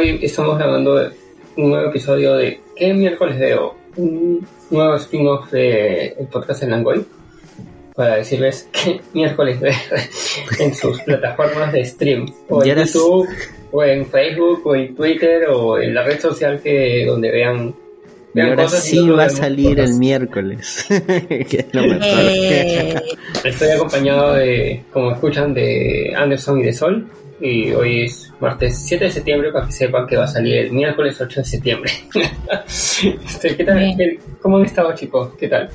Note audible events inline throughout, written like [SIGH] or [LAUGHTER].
hoy estamos grabando un nuevo episodio de ¿Qué miércoles veo? Un nuevo spin-off del podcast en Langoy para decirles [LAUGHS] qué miércoles veo en sus plataformas de stream o en YouTube o en Facebook o en Twitter o en la red social que donde vean y ahora sí va a salir el miércoles. [LAUGHS] que es lo mejor. Eh. Estoy acompañado de, como escuchan, de Anderson y de Sol. Y hoy es martes 7 de septiembre para que sepan que va a salir el miércoles 8 de septiembre. [LAUGHS] Este, ¿qué tal? ¿Cómo han estado chicos? ¿Qué tal?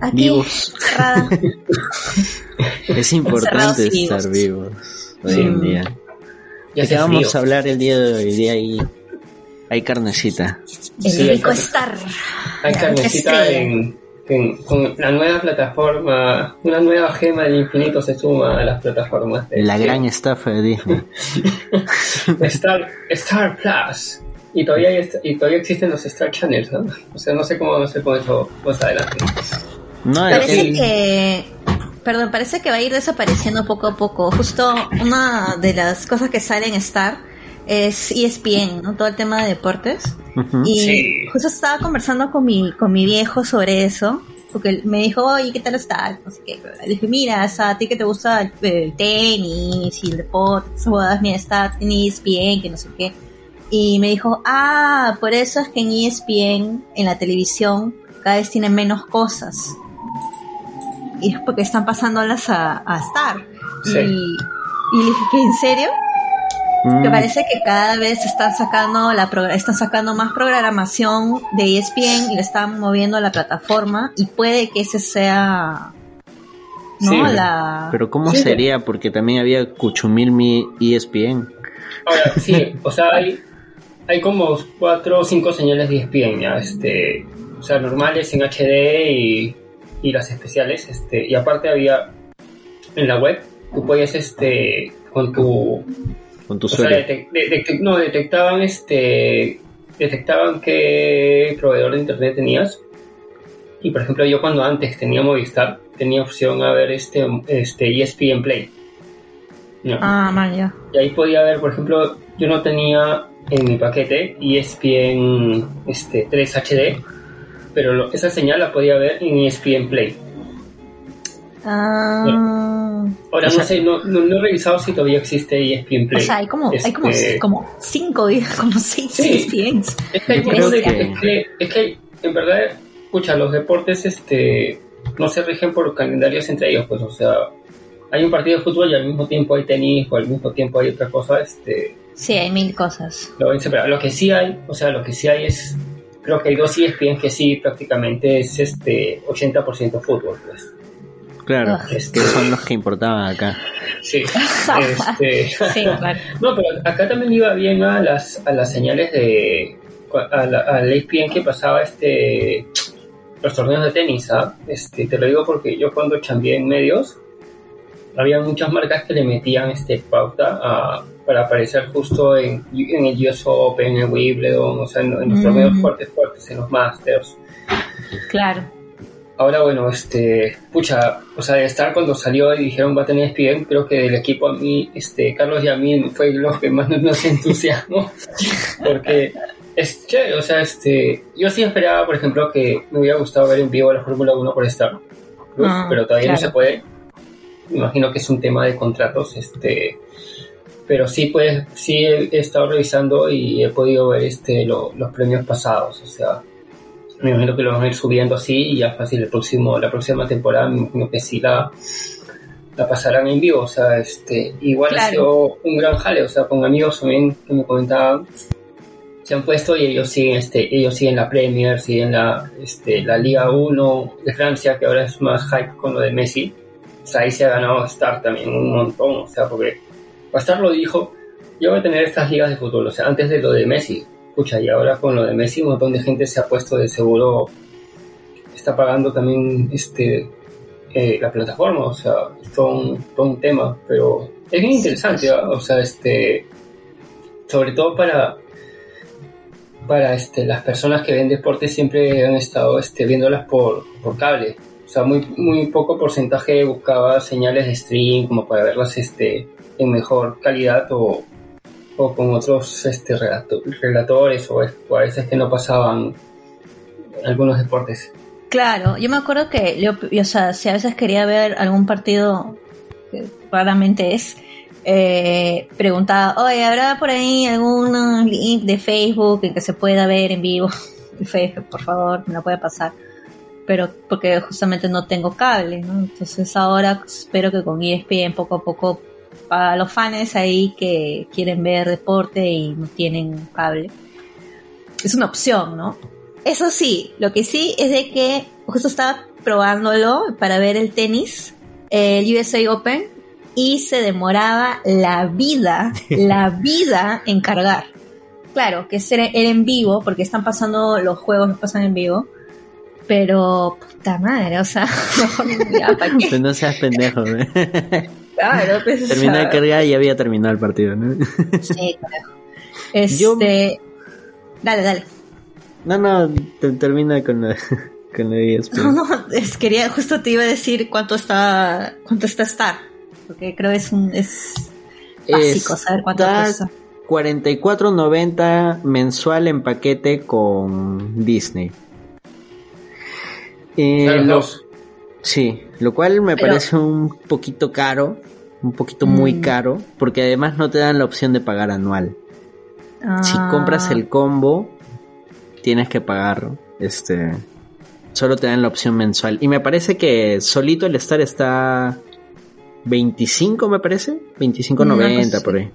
Aquí, vivos. [LAUGHS] es importante estar vivos hoy en día. Ya ¿De vamos a hablar el día de hoy? De ahí hay carnecita. El sí, rico estar. Hay carnecita en, con la nueva plataforma, una nueva gema del infinito se suma a las plataformas. De la gran estafa de Disney. [LAUGHS] Star, Star Plus. Y todavía, y todavía existen los Star Channels, ¿no? O sea, no sé cómo no sé con eso más adelante. No, parece que perdón, parece que va a ir desapareciendo poco a poco. Justo una de las cosas que sale en Star es ESPN, ¿no? Todo el tema de deportes. Y justo estaba conversando con mi, con mi viejo sobre eso, porque me dijo, oye, ¿qué tal está? No sé qué. Le dije, mira, a ti que te gusta el, tenis y el deporte, mira, está en ESPN, que no sé qué. Y me dijo, ah, por eso es que en ESPN, en la televisión, cada vez tienen menos cosas. Y es porque están pasándolas a, a Star. Y, y le dije, ¿en serio? Que mm. parece que cada vez están sacando la están sacando más programación de ESPN y le están moviendo a la plataforma y puede que ese sea ¿no? la... Pero ¿cómo sería? Porque también había Cuchumilmi ESPN. Ahora, [LAUGHS] sí, o sea, hay, hay como cuatro o cinco señales de ESPN ya, este, o sea, normales en HD y, y las especiales, este, y aparte había en la web, tú podías, este, con tu con tu no, detectaban este detectaban qué proveedor de internet tenías. Y por ejemplo, yo cuando antes tenía Movistar, tenía opción a ver este, este ESPN Play. Ah, man, Y ahí podía ver, por ejemplo, yo no tenía en mi paquete ESPN este, 3 HD, pero esa señal la podía ver en ESPN Play. Ah. Ahora no sé, no, no, he revisado si todavía existe ESPN Play. O sea, hay como, hay como, este, como cinco, [LAUGHS] como seis ESPNs. Es que, hay, es, que, en verdad, escucha, los deportes este no se rigen por calendarios entre ellos, pues, o sea, hay un partido de fútbol y al mismo tiempo hay tenis o al mismo tiempo hay otra cosa, este... Sí, hay mil cosas. Lo, lo que sí hay, o sea, lo que sí hay es, creo que hay dos ESPN que sí prácticamente es este 80% fútbol, pues. Claro, ah. es que son los que importaban acá. Sí, este, [LAUGHS] [LAUGHS] No, pero acá también iba bien a las, a las señales de. al ESPN que pasaba este los torneos de tenis. ¿ah? Este, te lo digo porque yo cuando cambié en medios, había muchas marcas que le metían este pauta a, para aparecer justo en, en el US Open, en Wimbledon, o sea, en, los torneos mm. fuertes, fuertes, en los Masters. Claro. Ahora, bueno, este, pucha, o sea, de estar cuando salió y dijeron va a tener ESPN, creo que del equipo a mí, este, Carlos y a mí fue lo que más [LAUGHS] nos entusiasmó, porque es chévere, o sea, este, yo sí esperaba, por ejemplo, que me hubiera gustado ver en vivo la Fórmula 1 por Star ah, pero todavía no se puede. Me imagino que es un tema de contratos, este, pero sí, pues, sí he, estado revisando y he podido ver, este, los premios pasados, o sea, me imagino que lo van a ir subiendo así y ya fácil el próximo, la próxima temporada me imagino que sí la, la pasarán en vivo, o sea, este, igual ha sido un gran jale, o sea, con amigos también que me comentaban, se han puesto y ellos siguen, este, ellos siguen la Premier, siguen la, este, la Liga 1 de Francia, que ahora es más hype con lo de Messi, o sea, ahí se ha ganado Star también un montón, o sea, porque Star lo dijo, yo voy a tener estas ligas de fútbol, o sea, antes de lo de Messi, y ahora con lo de Messi, un montón de gente se ha puesto de seguro, está pagando también este eh, la plataforma, o sea, es todo un, tema, pero es bien interesante, o sea, este, sobre todo para para este, las personas que ven deportes siempre han estado este, viéndolas por, por cable. O sea, muy, muy poco porcentaje buscaba señales de stream como para verlas este, en mejor calidad o, con otros este, relatores o, a veces que no pasaban algunos deportes. Claro, yo me acuerdo que yo, o sea, si a veces quería ver algún partido, que raramente es, eh, preguntaba, oye, ¿habrá por ahí algún link de Facebook en que se pueda ver en vivo? [LAUGHS] Facebook, por favor, me lo puede pasar. Pero porque justamente no tengo cable, ¿no? Entonces ahora espero que con ESPN poco a poco, para los fans ahí que quieren ver deporte y no tienen cable, es una opción, ¿no? Eso sí, lo que sí es de que justo estaba probándolo para ver el tenis, el USA Open, y se demoraba la vida, [LAUGHS] la vida en cargar. Claro, que era en vivo, porque están pasando los juegos, no pasan en vivo. Pero, puta madre, o sea, [LAUGHS] mejor ¿para qué? Pues no seas pendejo, ¿eh? [LAUGHS] Claro, pues, Terminé de cargar y había terminado el partido, ¿no? sí, [LAUGHS] claro. Este. Dale, dale. No, no, termina con la, [LAUGHS] con la No, no, es, quería, justo te iba a decir cuánto está, cuánto está Star. Porque creo es un, es básico saber cuánto cuesta. 44.90 mensual en paquete con Disney. Eh, sí, lo cual me parece un poquito caro, un poquito muy mm. caro, porque además no te dan la opción de pagar anual. Si ah. compras el combo, tienes que pagar, este, solo te dan la opción mensual. Y me parece que solito el Star está 25, me parece, 25.90 por ahí.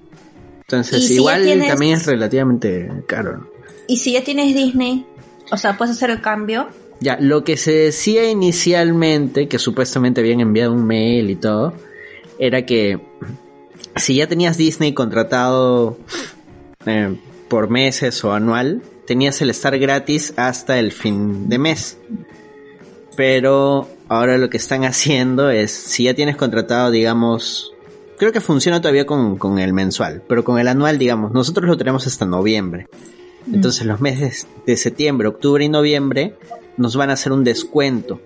Entonces, igual también es relativamente caro. ¿Y si ya tienes Disney? O sea, puedes hacer el cambio. Ya, lo que se decía inicialmente, que supuestamente habían enviado un mail y todo, era que si ya tenías Disney contratado eh, por meses o anual, tenías el estar gratis hasta el fin de mes. Pero ahora lo que están haciendo es, si ya tienes contratado, digamos, creo que funciona todavía con, el mensual, pero con el anual, digamos, nosotros lo tenemos hasta noviembre. Entonces los meses de septiembre, octubre y noviembre nos van a hacer un descuento.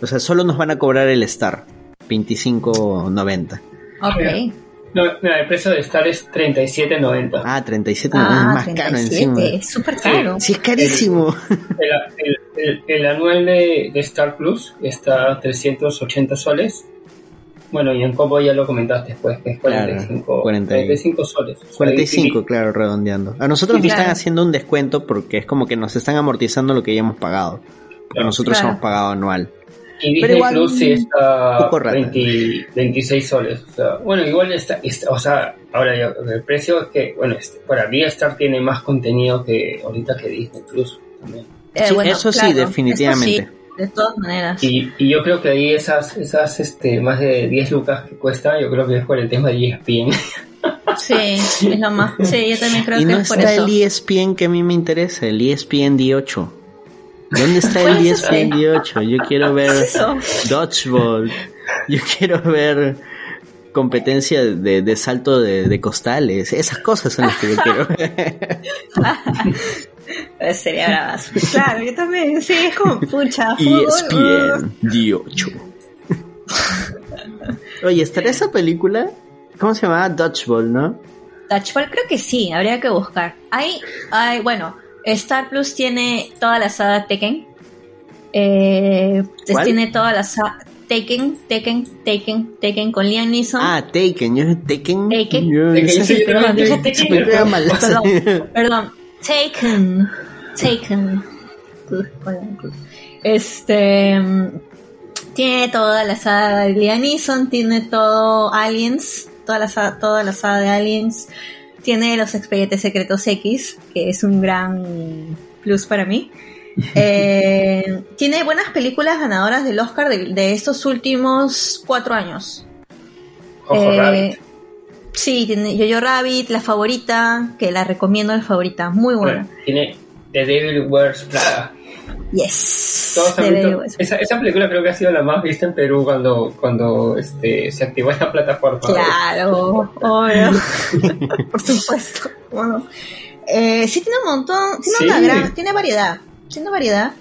O sea, solo nos van a cobrar el Star, 25.90. Ok. No, el precio de Star es 37.90. Ah, 37.90 ah, es más caro encima. Es súper caro. Sí, es carísimo. El, anual de, de, Star Plus está a 380 soles bueno, y en combo ya lo comentaste después, que es 45, 45 soles. 45, claro, redondeando. A nosotros nos están haciendo un descuento porque es como que nos están amortizando lo que ya hemos pagado. Pero nosotros hemos pagado anual. Y Disney Pero igual, Plus sí está 26 soles. O sea, bueno, igual está, o sea, ahora el precio es que, bueno, este, para mí Star tiene más contenido que ahorita que Disney Plus también. Eh, eso sí, definitivamente de todas maneras. Y, y, yo creo que ahí esas, esas este, más de 10 lucas que cuesta, yo creo que es por el tema de ESPN. Sí, es lo más. Sí, yo también creo que es por eso. el ESPN que a mí me interesa, el ESPN D8. ¿Dónde está el ESPN D8? Yo quiero ver [LAUGHS] dodgeball. Yo quiero ver competencia de, de salto de, de, costales. Esas cosas son las que yo quiero [LAUGHS] ver. [LAUGHS] Sería bravazo. [LAUGHS] Claro, yo también. Sí, es como pucha. [LAUGHS] ESPN D8. [LAUGHS] Oye, ¿estará esa película? ¿Cómo se llama? Dodgeball, ¿no? Dodgeball creo que sí, habría que buscar. Hay, hay bueno, Star Plus tiene toda la saga Tekken. Eh, tiene toda la saga Taken, Taken, Taken, Taken con Liam Neeson. Ah, Taken, yo Taken. Taken. Yo, perdón, dije Taken. Perdón, perdón. Taken. Taken. Este. Tiene toda la saga de Liam Neeson, tiene todo Aliens, toda la, saga, toda la saga de Aliens. Tiene los expedientes secretos X, que es un gran plus para mí. [LAUGHS] Eh, tiene buenas películas ganadoras del Oscar de, estos últimos cuatro años. eh, Sí, tiene Jojo Rabbit, la favorita, que la recomiendo, la favorita, muy buena. tiene The Devil Wears Prada. Yes. esa, esa, película creo que ha sido la más vista en Perú cuando, cuando este, se activó esta plataforma. Claro, obvio. [LAUGHS] Por supuesto. Bueno, eh, sí tiene un montón, tiene una gran, tiene variedad, tiene variedad.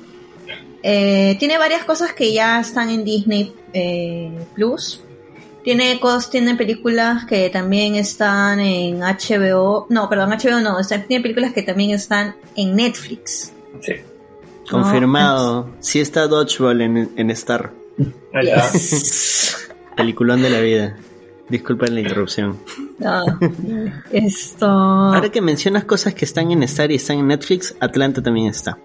Eh, tiene varias cosas que ya están en Disney eh, Plus Tiene cos, tiene películas que también están en HBO. No, perdón, HBO no. tiene películas que también están en Netflix. Sí. Confirmado. Sí está Dodgeball en, en Star. [LAUGHS] Peliculón de la vida. Disculpen la interrupción. No, esto. Ahora que mencionas cosas que están en Star y están en Netflix, Atlanta también está.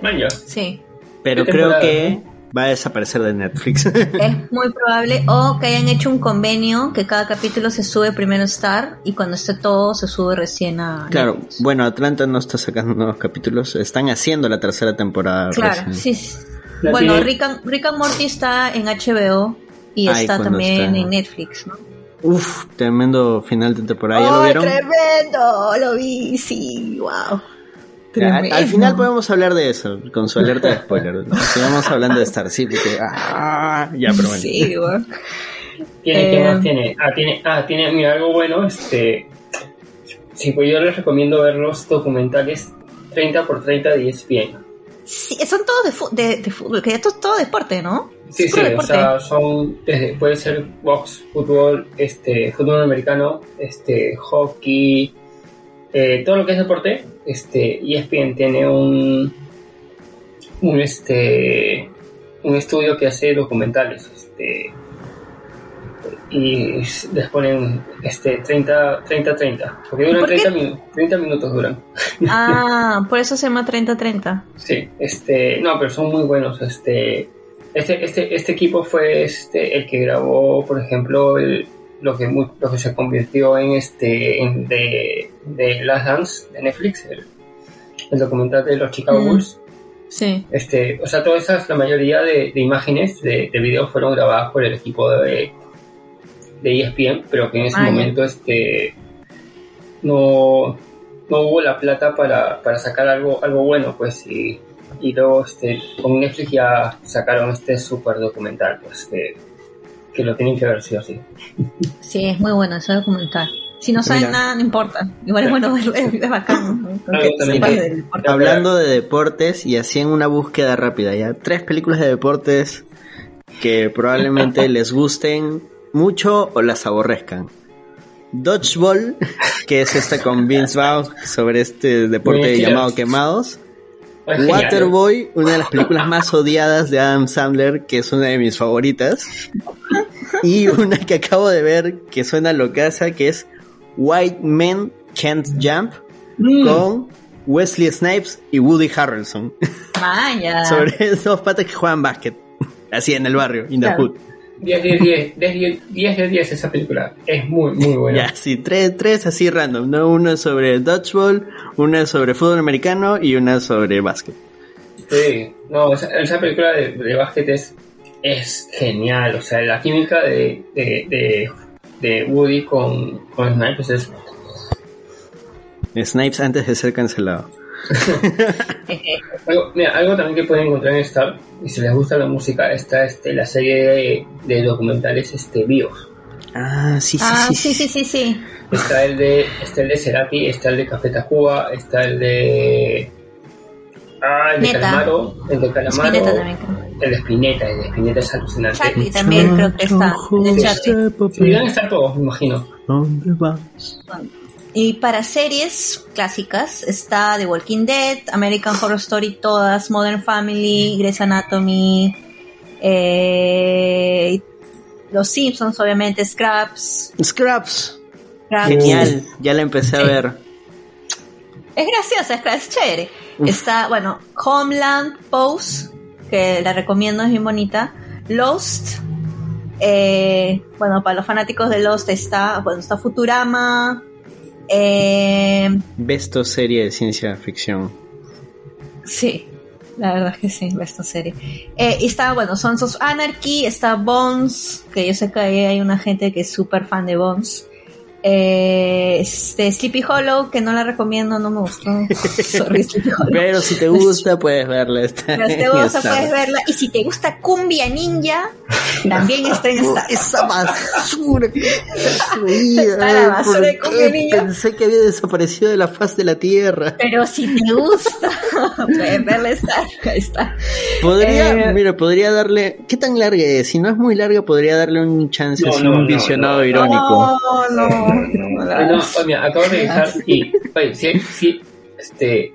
Vaya. Sí. Pero creo que va a desaparecer de Netflix. [LAUGHS] Es [LAUGHS] muy probable. O que hayan hecho un convenio que cada capítulo se sube primero a Star y cuando esté todo se sube recién a. Claro, bueno, Atlanta no está sacando nuevos capítulos. Están haciendo la tercera temporada. Claro, sí. Bueno, Rick and, Rick and, Morty está en HBO y está también en Netflix, ¿no? Uf, tremendo final de temporada. ¿Ya lo vieron? Tremendo, lo vi, sí, wow. Al, final podemos hablar de eso, con su alerta de spoiler. [LAUGHS] Sigamos hablando de Star, sí, porque. Ah, ya, pero bueno. Sí, bueno. ¿Tiene, ¿Qué más eh, tiene? Ah, tiene, ah, tiene, mira, algo bueno, este. Sí, pues yo les recomiendo ver los documentales 30 por 30 de ESPN. Sí, son todos de, de, fútbol, que esto es todo deporte, ¿no? Sí, sí, o sea, son, puede ser box, fútbol, este, fútbol americano, este, hockey, eh, todo lo que es deporte, este, ESPN tiene un, un, este, un estudio que hace documentales, este, y les ponen este 30 30 30 porque duran 30, 30, minutos duran. Ah por eso se llama 30 30 sí este no pero son muy buenos este este este este equipo fue este el que grabó por ejemplo lo que lo que se convirtió en este en de, de Last Dance de Netflix el, documental de los Chicago mm. Bulls Sí. Este, o sea, todas esas, la mayoría de, de imágenes, de, de, videos fueron grabadas por el equipo de, de ESPN, pero que en ese momento este, no, no hubo la plata para, para sacar algo, algo bueno, pues, y, y luego este, con Netflix ya sacaron este super documental, pues, que, que lo tienen que ver sí o sí. Sí, es muy bueno ese documental. Si no saben nada, no importa. Igual es bueno verlo, es bacán. Hablando de deportes y así en una búsqueda rápida, ya. Tres películas de deportes que probablemente [LAUGHS] les gusten mucho o las aborrezcan. Dodgeball, que es esta con Vince Vaughn sobre este deporte llamado quemados. Waterboy, una de las películas más odiadas de Adam Sandler, que es una de mis favoritas. Y una que acabo de ver que suena locaza, que es White Men Can't Jump, mm. con Wesley Snipes y Woody Harrelson. [LAUGHS] sobre dos patas que juegan básquet. Así en el barrio, in the hood. 10 10, 10, 10 de 10 esa película. Es muy, muy buena. Ya, sí, tres, tres así random, ¿no? Una sobre dodgeball, una sobre fútbol americano y una sobre básquet. Sí, no, esa, película de, de básquet es, es genial. O sea, la química de, de, de, Woody con, con Snipes es... Snipes antes de ser cancelado. [LAUGHS] algo, mira, algo también que pueden encontrar en Star, y si les gusta la música, está este, la serie de, documentales este, Bios. Ah, sí, sí, ah, sí, sí, sí, sí, sí. Está el de, está el de Cerati, está el de Café Tacuba, está el de... Ah, el de Calamaro, el de Calamaro, el de Spinetta, el de Spinetta es alucinante. Charlie también creo que está, el de Charlie. estar todos, me imagino. ¿Dónde vas? Y para series clásicas está The Walking Dead, American Horror Story, todas, Modern Family, Grey's Anatomy, eh, Los Simpsons, obviamente, Scraps. Scraps. Genial, ya la empecé a ver. Es graciosa, es chévere. Está, bueno, Homeland Pose, que la recomiendo, es bien bonita. Lost, eh, bueno, para los fanáticos de Lost está, bueno, está Futurama, eh, Besto serie de ciencia ficción. Sí, la verdad es que sí, Besto serie. Eh, y está, bueno, Sons of Anarchy, está Bones, que yo sé que hay una gente que es súper fan de Bones. Eh, este, Sleepy Hollow, que no la recomiendo, no me gustó. [LAUGHS] Sorry. Pero si te gusta, puedes verla. Está Pero si te [LAUGHS] en gusta, Star. puedes verla. Y si te gusta Cumbia Ninja, también [LAUGHS] está en Star. Esa basura Está la basura de Cumbia Ninja. Pensé que había desaparecido de la faz de la tierra. Pero si te gusta, puedes verla. Ahí está. Podría, Eh, mira, podría darle. ¿Qué tan larga es? Si no es muy larga, podría darle un chance, No, así, no, un visionado no. irónico. No, no, no, oye, mira, acabo de revisar [LAUGHS] y, oye, si, hay- si, este,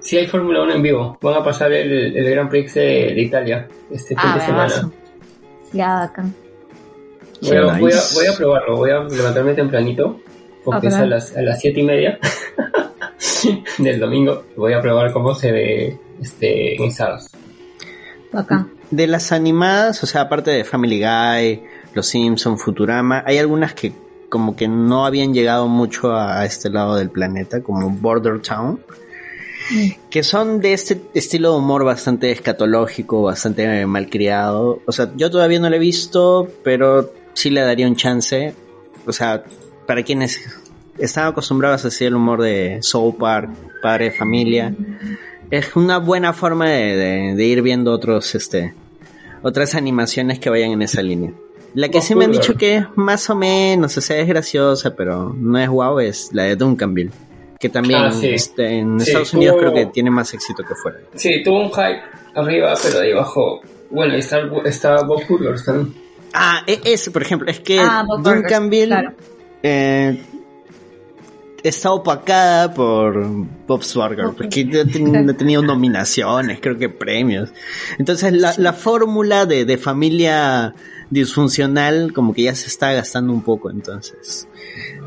si hay Fórmula 1 en vivo, van a pasar el, el Grand Prix de, de Italia este fin Ah, de semana. bravazo. Ya, bacán. Voy a, Nice. voy, a, voy a probarlo, voy a levantarme tempranito, porque Ah, es a las, a las siete y media [LAUGHS] del domingo. Voy a probar cómo se ve este, en. Bacán. De las animadas, o sea, aparte de Family Guy, Los Simpson, Futurama, hay algunas que como que no habían llegado mucho a, este lado del planeta, como Border Town, que son de este estilo de humor bastante escatológico, bastante malcriado. O sea, yo todavía no lo he visto, pero sí le daría un chance. O sea, para quienes están acostumbrados a hacer el humor de Soul Park, Padre Familia, es una buena forma de- de ir viendo otros, este, otras animaciones que vayan en esa línea. La que sí me han dicho que es más o menos, o sea, es graciosa, pero no es guau, es la de Duncanville. Que también Ah, sí. este, en Sí, Estados Unidos tuvo- creo que tiene más éxito que fuera. Sí, tuvo un hype arriba, pero ahí abajo. Bueno, y está, está Bob Burgers también. Ah, e- es, por ejemplo, es que Ah, Bob Duncanville claro. eh, está opacada por Bob's Burger, Ok. porque ha ten- [LAUGHS] ha tenido nominaciones, creo que premios. Entonces la, la fórmula de, de familia disfuncional como que ya se está gastando un poco, entonces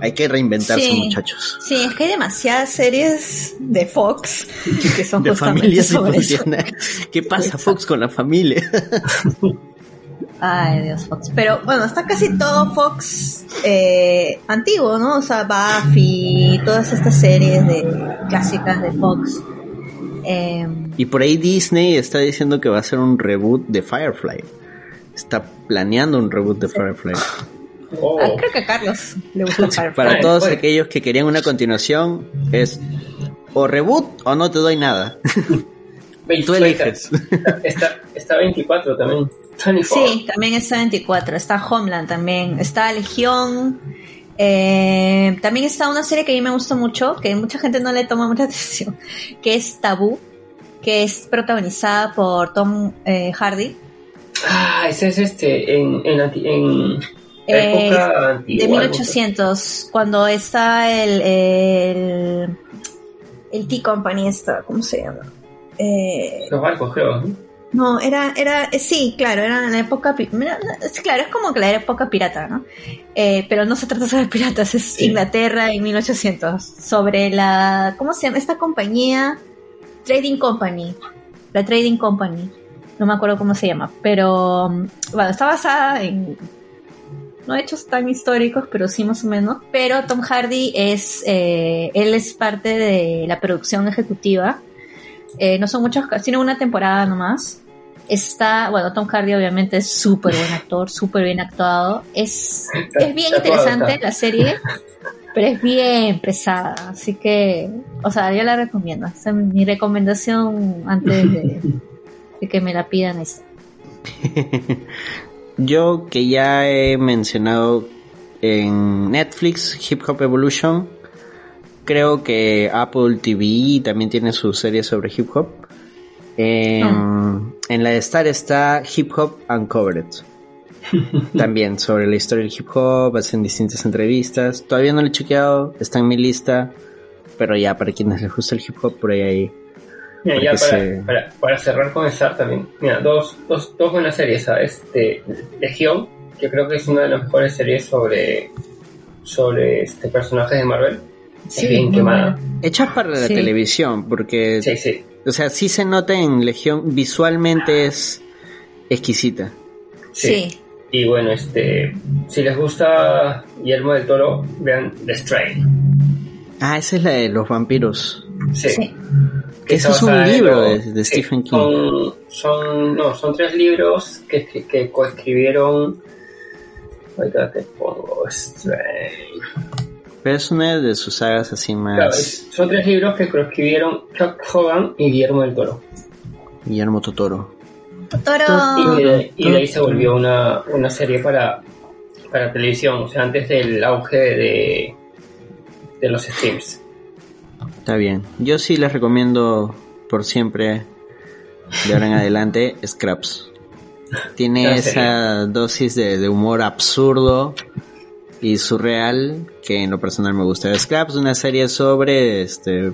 hay que reinventarse Sí. muchachos. Sí, es que hay demasiadas series de Fox que son [LAUGHS] De familias disfuncionales. ¿Qué pasa Fox con la familia? [LAUGHS] Ay, Dios, Fox. Pero bueno, está casi todo Fox eh, antiguo, ¿no? O sea, Buffy, todas estas series de clásicas de Fox. Eh, Y por ahí Disney está diciendo que va a hacer un reboot de Firefly. Está planeando un reboot de Firefly. Oh, ah, creo que a Carlos le gusta [LAUGHS] Firefly. Para todos aquellos que querían una continuación, es o reboot o no te doy nada. [LAUGHS] 20, Tú eliges. [LAUGHS] Está, está 24 también. 24. Sí, también está 24. Está Homeland también. Está Legión. Eh, también está una serie que a mí me gusta mucho, que mucha gente no le toma mucha atención, que es Tabú, que es protagonizada por Tom eh, Hardy. Ah, ese es este, en, en, en Eh, época antigua. de algo 1800, cuando está el, el, el Tea Company, está, ¿cómo se llama? Eh, Los barcos, creo. ¿no? No, era, era, eh, sí, claro, era en la época, mira, claro, es como que la época pirata, ¿no? Eh, pero no se trata sobre piratas, es Sí. Inglaterra en 1800, sobre la, ¿cómo se llama? Esta compañía, Trading Company, la Trading Company, no me acuerdo cómo se llama, pero, mm, bueno, está basada en, no hechos tan históricos, pero sí más o menos, pero Tom Hardy es, eh, él es parte de la producción ejecutiva, eh, no son muchos, tiene una temporada nomás. Está, bueno, Tom Hardy obviamente es súper buen actor, súper bien actuado. Es, es bien interesante la serie, pero es bien pesada. Así que, o sea, yo la recomiendo. Esa es mi recomendación antes de, de que me la pidan. Es, [LAUGHS] Yo que ya he mencionado en Netflix Hip Hop Evolution, creo que Apple TV también tiene su serie sobre hip hop. En, Ah. en la de Star está Hip Hop Uncovered. [LAUGHS] también sobre la historia del hip hop, hacen distintas entrevistas. Todavía no lo he chequeado, está en mi lista. Pero ya, para quienes les gusta el hip hop, por ahí hay Mira, Porque ya para, se- para, para cerrar con Star también. Mira, dos, dos, dos buenas series. ¿sabes? Este, Legión, que creo que es una de las mejores series sobre, sobre este, personajes de Marvel. Sí, es bien quemada. hechas para la Sí. televisión, porque Sí, sí. O sea, sí se nota en Legión, visualmente es exquisita. Sí. Sí. Y bueno, este, si les gusta Guillermo del Toro, vean The Strain. Ah, esa es la de los vampiros. Sí. Sí. que Ese está es un libro de, de sí, Stephen King. Son, son, no, son tres libros que, que, coescribieron Ahorita te pongo Strange. Pero es una de sus sagas así más. Claro, son tres libros que escribieron Chuck Hogan y Guillermo del Toro. Guillermo Totoro. Totoro. Y de, y de ahí se volvió una, una serie para, para televisión, o sea, antes del auge de, de los streams. Está bien. Yo sí les recomiendo por siempre, de ahora en adelante, [LAUGHS] Scraps. Tiene esa dosis de, humor absurdo y surreal que en lo personal me gusta. Scraps, una serie sobre este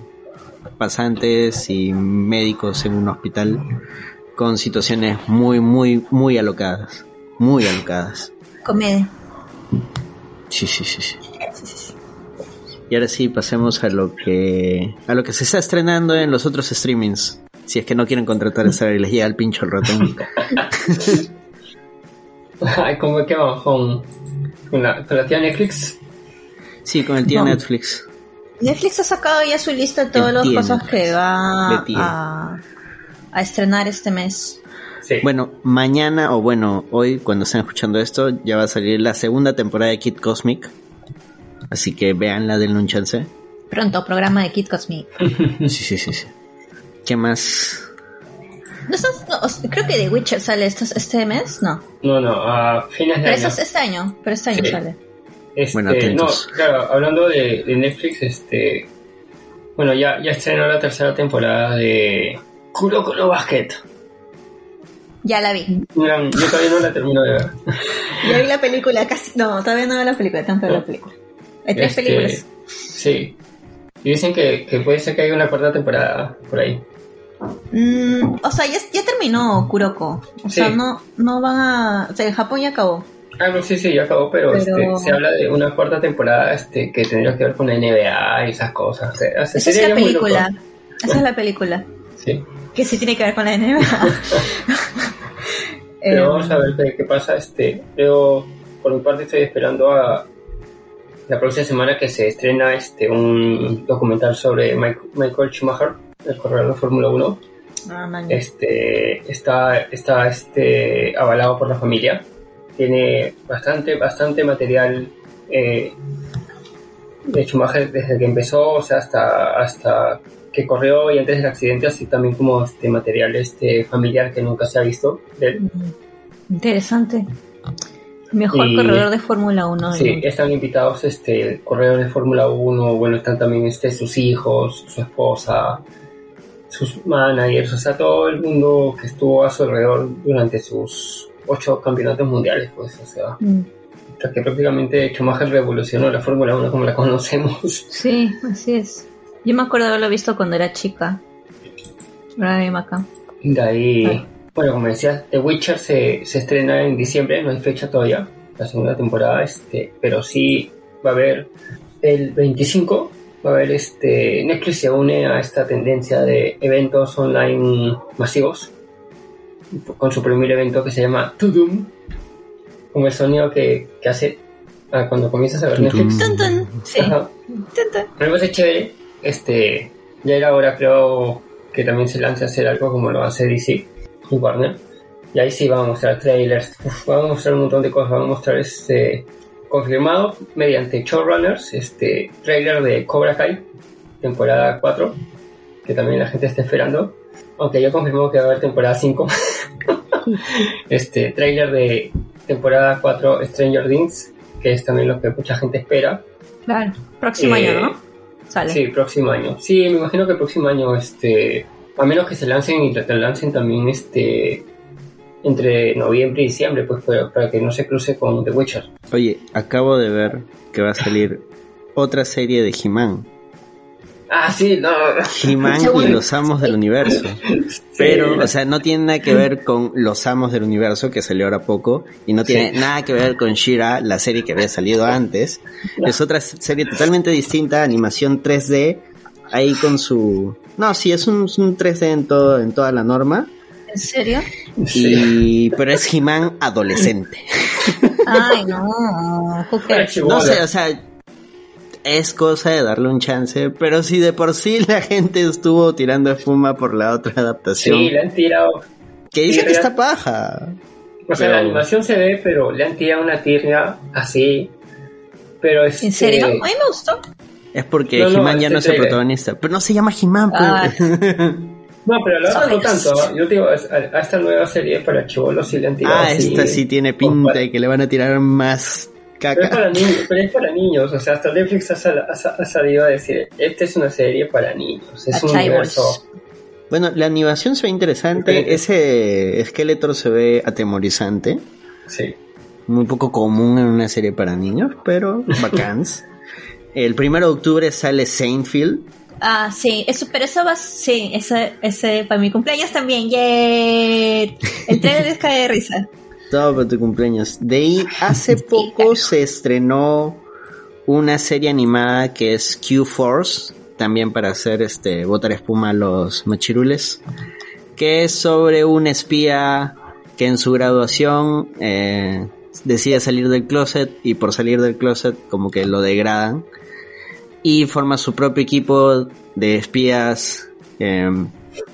pasantes y médicos en un hospital con situaciones muy, muy, muy alocadas. Muy alocadas. Comedia. Sí, sí, sí, sí. Y ahora sí, pasemos a lo que a lo que se está estrenando en los otros streamings. Si es que no quieren contratar a Sara y les llega el pincho el ratón. [LAUGHS] ¿Cómo que vamos? ¿Con, la, ¿Con la tía Netflix? Sí, con el tío Netflix. Netflix ha sacado ya su lista de todas las cosas que va a, a, estrenar este mes. Sí. Bueno, mañana o bueno, hoy cuando estén escuchando esto ya va a salir la segunda temporada de Kid Cosmic. Así que veanla, denle un chance. Pronto, programa de Kid Cosmic. [LAUGHS] sí, sí, sí, sí. ¿Qué más? No, creo que The Witcher sale este mes, ¿no? No, no, a fines de pero año. Eso es este año, pero este año sale. Este, bueno, no, claro, hablando de, Netflix, este, bueno, ya, ya estrenó la tercera temporada de Kuroko no Basket. Ya la vi. yo todavía no la termino de ver. [LAUGHS] ya vi la película, casi, no, todavía no veo la película, tanto la película. Hay tres este, películas. Sí. Y dicen que, que puede ser que haya una cuarta temporada por ahí. Mm, o sea, ya, ya, terminó Kuroko. O sea, no, no van a. O sea, en Japón ya acabó. Ah, no, sí, sí, ya acabó, pero, Este, se habla de una cuarta temporada este, que tendría que ver con la NBA y esas cosas. Esa es la película. Esa es la película. Sí. Que sí tiene que ver con la NBA. [LAUGHS] pero [LAUGHS] eh, vamos a ver qué pasa. Este, yo, por mi parte, estoy esperando a la próxima semana que se estrena este un documental sobre Michael Schumacher el corredor de Fórmula 1. Ah, este, está, está este, avalado por la familia. Tiene bastante, bastante material eh, de Schumacher desde que empezó, o sea, hasta, hasta que corrió y antes del accidente, así también como este material este familiar que nunca se ha visto de él. Interesante. Mejor corredor de Fórmula 1. Sí, están invitados este corredores de Fórmula 1, bueno, están también este sus hijos, su esposa, sus managers, o sea, todo el mundo que estuvo a su alrededor durante sus ocho campeonatos mundiales, pues, o sea, mm. que prácticamente Schumacher revolucionó la Fórmula 1 como la conocemos. Sí, así es. Yo me acuerdo haberlo visto cuando era chica. Ahora acá. De ahí, bueno, como decías, The Witcher se, se estrena en diciembre, no hay fecha todavía, la segunda temporada, este, pero sí va a haber el 25 va a haber este Netflix se une a esta tendencia de eventos online masivos con su primer evento que se llama Tudum con el sonido que, que hace ah, cuando comienzas a ver Netflix. Sí. me parece chévere este ya era hora creo que también se lance a hacer algo como lo hace DC y Warner y ahí sí van a mostrar trailers van a mostrar un montón de cosas van a mostrar este confirmado mediante showrunners, este trailer de Cobra Kai, temporada 4, que también la gente está esperando. Aunque ya confirmó que va a haber temporada 5. [LAUGHS] este trailer de temporada 4 Stranger Things, que es también lo que mucha gente espera. Claro, próximo año, ¿no? Sale. Sí, próximo año. Sí, me imagino que el próximo año, este, a menos que se lancen y lancen también este entre noviembre y diciembre, pues para, que no se cruce con The Witcher. Oye, acabo de ver que va a salir otra serie de He-Man. Ah, sí, no. He-Man [LAUGHS] y los amos del universo. [LAUGHS] Pero, o sea, no tiene nada que ver con los amos del universo, que salió ahora poco, y no tiene nada que ver con Shira, la serie que había salido antes. Es otra serie totalmente distinta, animación 3D, ahí con su... No, sí, es un, un 3D en, todo, en toda la norma, ¿En serio? Y, pero es He-Man adolescente. Ay, no. No sé, o sea, es cosa de darle un chance, pero si de por sí la gente estuvo tirando espuma por la otra adaptación. Sí, la han tirado. Que dice que está paja. O sea, la animación se ve, pero le han tirado una tierra así. Pero es. ¿En serio? A mí me gustó. Es porque He-Man ya no es el protagonista. Pero no se llama He-Man, pues. [LAUGHS] No, pero la verdad no tanto. Yo digo, a, esta nueva serie para chivolos sí le han tirado. Ah, esta sí tiene pinta de que le van a tirar más caca. Pero es para niños, [LAUGHS] pero es para niños. O sea, hasta Netflix ha, salido a decir: Esta es una serie para niños. Es un universo. Bueno, la animación se ve interesante. Ese Skeletor se ve atemorizante. Sí. Muy poco común en una serie para niños, pero bacans. [LAUGHS] El primero de octubre sale Saintfield Ah, sí, eso, pero eso va, sí, ese, ese para mi cumpleaños también, ¡yay! El trailer cae de risa. [LAUGHS] Todo para tu cumpleaños. De ahí, hace poco se estrenó una serie animada que es Q-Force, también para hacer este, botar espuma a los machirules, que es sobre un espía que en su graduación eh, decide salir del closet y por salir del closet como que lo degradan y forma su propio equipo de espías em,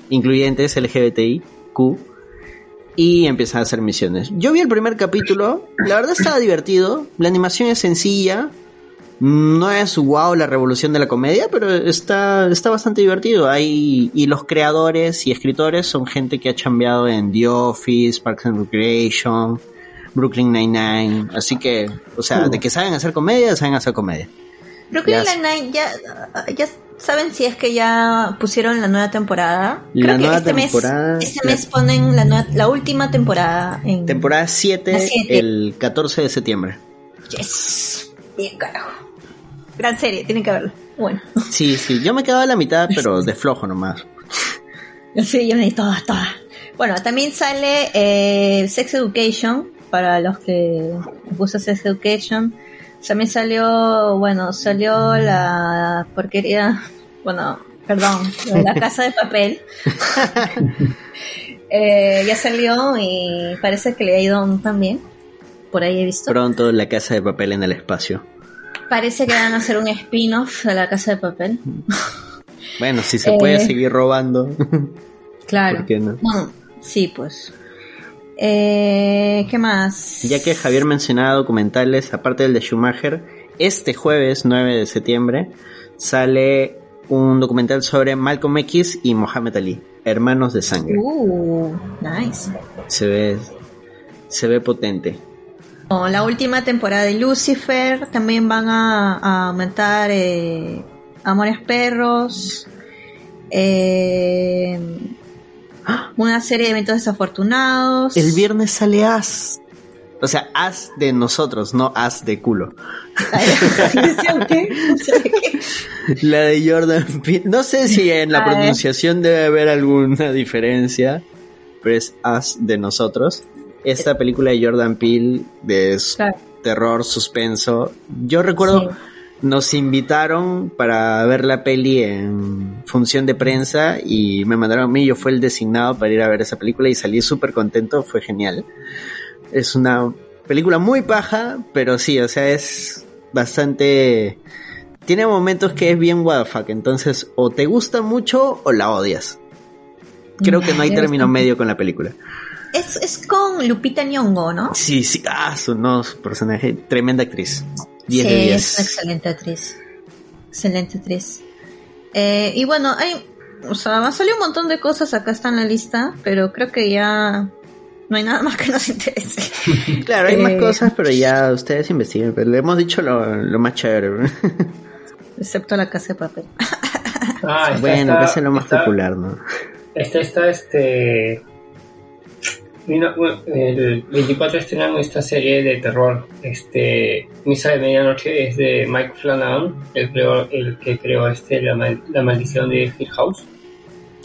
incluyentes LGBTIQ y empieza a hacer misiones. Yo vi el primer capítulo, la verdad estaba divertido, la animación es sencilla, no es wow la revolución de la comedia, pero está, está bastante divertido. Hay, y los creadores y escritores son gente que ha chambeado en The Office, Parks and Recreation, Brooklyn Nine-Nine, así que, o sea, de que saben hacer comedia, saben hacer comedia. Brooklyn Nine-Nine ya, ya saben si es que ya pusieron la nueva temporada. Creo que este mes, este mes ponen la, la última temporada. En temporada 7, el 14 de septiembre. Yes. Bien carajo. Gran serie, tienen que verla. Bueno. Sí, sí, yo me quedaba a la mitad, pero [LAUGHS] de flojo nomás. Sí, yo me di todas, todas. Bueno, también sale eh, Sex Education, para los que gusta Sex Education. También salió, bueno, salió la porquería, bueno, perdón, la [LAUGHS] casa de papel. [LAUGHS] Eh, ya salió y parece que le ha ido también. Por ahí he visto. Pronto la casa de papel en el espacio. Parece que van a hacer un spin-off de la casa de papel. Bueno, si se puede eh, seguir robando. Claro. [LAUGHS] sí, pues. Eh, ¿Qué más? Ya que Javier mencionaba documentales, aparte del de Schumacher, este jueves 9 de septiembre sale un documental sobre Malcolm X y Mohamed Ali, hermanos de sangre. Uh, nice. Se ve, se ve potente. la última temporada de Lucifer también van a, aumentar eh, Amores Perros. Eh, una serie de eventos desafortunados. El viernes sale As. O sea, As de nosotros, no As de culo. [LAUGHS] la de Jordan Peele. No sé si en la pronunciación debe haber alguna diferencia, pero es As de nosotros. Esta película de Jordan Peele de terror, suspenso. Yo recuerdo nos invitaron para ver la peli en función de prensa y me mandaron a mí, yo fui el designado para ir a ver esa película y salí súper contento, fue genial. Es una película muy paja, pero sí, o sea, es bastante... Tiene momentos que es bien WTF, entonces o te gusta mucho o la odias. Creo que no hay término medio con la película. Es, es con Lupita Nyong'o, ¿no? Sí, sí, ah, su, no, su personaje, tremenda actriz sí, es una excelente actriz. Excelente actriz. Eh, y bueno, hay, o sea, va a salir un montón de cosas acá está en la lista, pero creo que ya no hay nada más que nos interese. [LAUGHS] claro, hay más eh, cosas, pero ya ustedes investiguen. Pero le hemos dicho lo, lo más chévere. [LAUGHS] Excepto la casa de papel. Ah, bueno, que es lo más popular, ¿no? Esta está, este el 24 estrenan esta serie de terror, este Misa de Medianoche, es de Mike Flanagan, el, el que creó este la, Maldición de Hill House.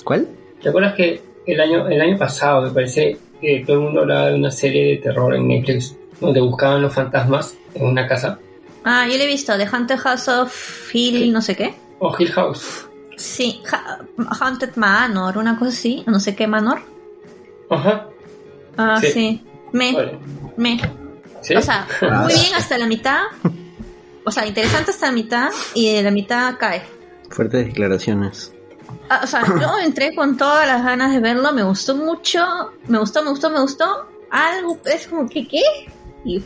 ¿Cuál? ¿Te acuerdas que el año, el año pasado, me parece, que todo el mundo hablaba de una serie de terror en Netflix donde buscaban los fantasmas en una casa? Ah, yo lo he visto, The Haunted House of Hill, no sé qué. O Hill House. Sí, Haunted Manor, una cosa así, no sé qué Manor. Ajá. Ah, sí. Me. Me. O sea, ah. muy bien hasta la mitad. O sea, interesante hasta la mitad y de la mitad cae. Fuertes declaraciones. Ah, o sea, yo entré con todas las ganas de verlo, me gustó mucho, me gustó, me gustó, me gustó, algo, es como que, ¿qué? Y